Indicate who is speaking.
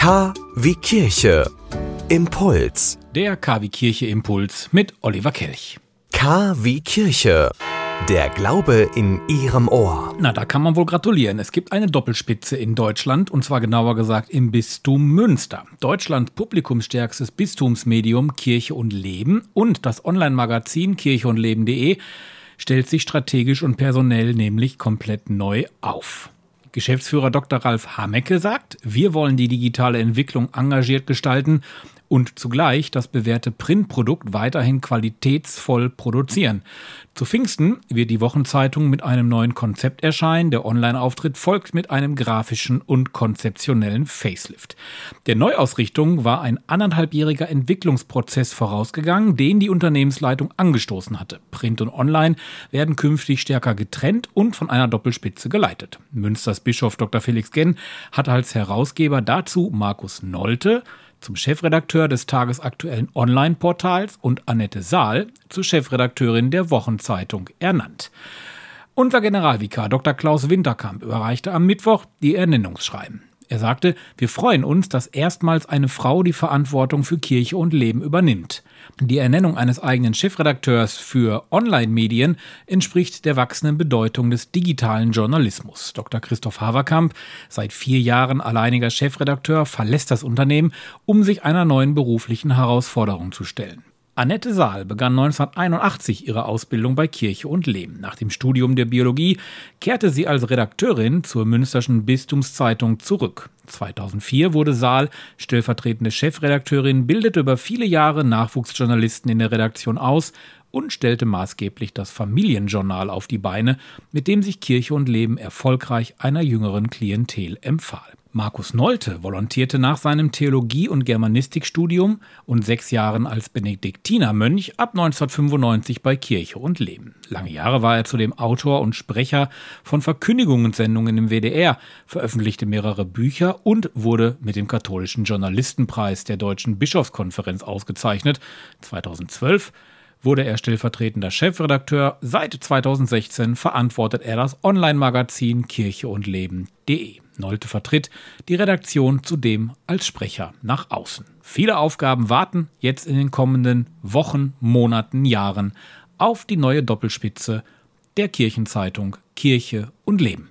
Speaker 1: K wie Kirche. Impuls.
Speaker 2: Der KW Kirche Impuls mit Oliver Kelch.
Speaker 1: K wie Kirche. Der Glaube in Ihrem Ohr.
Speaker 2: Na, da kann man wohl gratulieren. Es gibt eine Doppelspitze in Deutschland und zwar genauer gesagt im Bistum Münster. Deutschlands publikumsstärkstes Bistumsmedium Kirche und Leben und das Online-Magazin kircheundleben.de stellt sich strategisch und personell nämlich komplett neu auf. Geschäftsführer Dr. Ralf Hamecke sagt, wir wollen die digitale Entwicklung engagiert gestalten und zugleich das bewährte Printprodukt weiterhin qualitätsvoll produzieren. Zu Pfingsten wird die Wochenzeitung mit einem neuen Konzept erscheinen. Der Online-Auftritt folgt mit einem grafischen und konzeptionellen Facelift. Der Neuausrichtung war ein anderthalbjähriger Entwicklungsprozess vorausgegangen, den die Unternehmensleitung angestoßen hatte. Print und Online werden künftig stärker getrennt und von einer Doppelspitze geleitet. Münsters Bischof Dr. Felix Genn hat als Herausgeber dazu Markus Nolte, zum Chefredakteur des tagesaktuellen Online-Portals und Annette Saal zur Chefredakteurin der Wochenzeitung ernannt. Unser Generalvikar Dr. Klaus Winterkamp überreichte am Mittwoch die Ernennungsschreiben. Er sagte, wir freuen uns, dass erstmals eine Frau die Verantwortung für Kirche und Leben übernimmt. Die Ernennung eines eigenen Chefredakteurs für Online-Medien entspricht der wachsenden Bedeutung des digitalen Journalismus. Dr. Christoph Haverkamp, seit vier Jahren alleiniger Chefredakteur, verlässt das Unternehmen, um sich einer neuen beruflichen Herausforderung zu stellen. Annette Saal begann 1981 ihre Ausbildung bei Kirche und Lehm. Nach dem Studium der Biologie kehrte sie als Redakteurin zur Münsterschen Bistumszeitung zurück. 2004 wurde Saal stellvertretende Chefredakteurin, bildete über viele Jahre Nachwuchsjournalisten in der Redaktion aus und stellte maßgeblich das Familienjournal auf die Beine, mit dem sich Kirche und Leben erfolgreich einer jüngeren Klientel empfahl. Markus Nolte volontierte nach seinem Theologie- und Germanistikstudium und sechs Jahren als Benediktinermönch ab 1995 bei Kirche und Leben. Lange Jahre war er zudem Autor und Sprecher von Verkündigungssendungen im WDR, veröffentlichte mehrere Bücher und wurde mit dem katholischen Journalistenpreis der Deutschen Bischofskonferenz ausgezeichnet. 2012 wurde er stellvertretender Chefredakteur. Seit 2016 verantwortet er das Online-Magazin Kirche und Leben.de. Nolte vertritt die Redaktion zudem als Sprecher nach außen. Viele Aufgaben warten jetzt in den kommenden Wochen, Monaten, Jahren auf die neue Doppelspitze der Kirchenzeitung Kirche und Leben.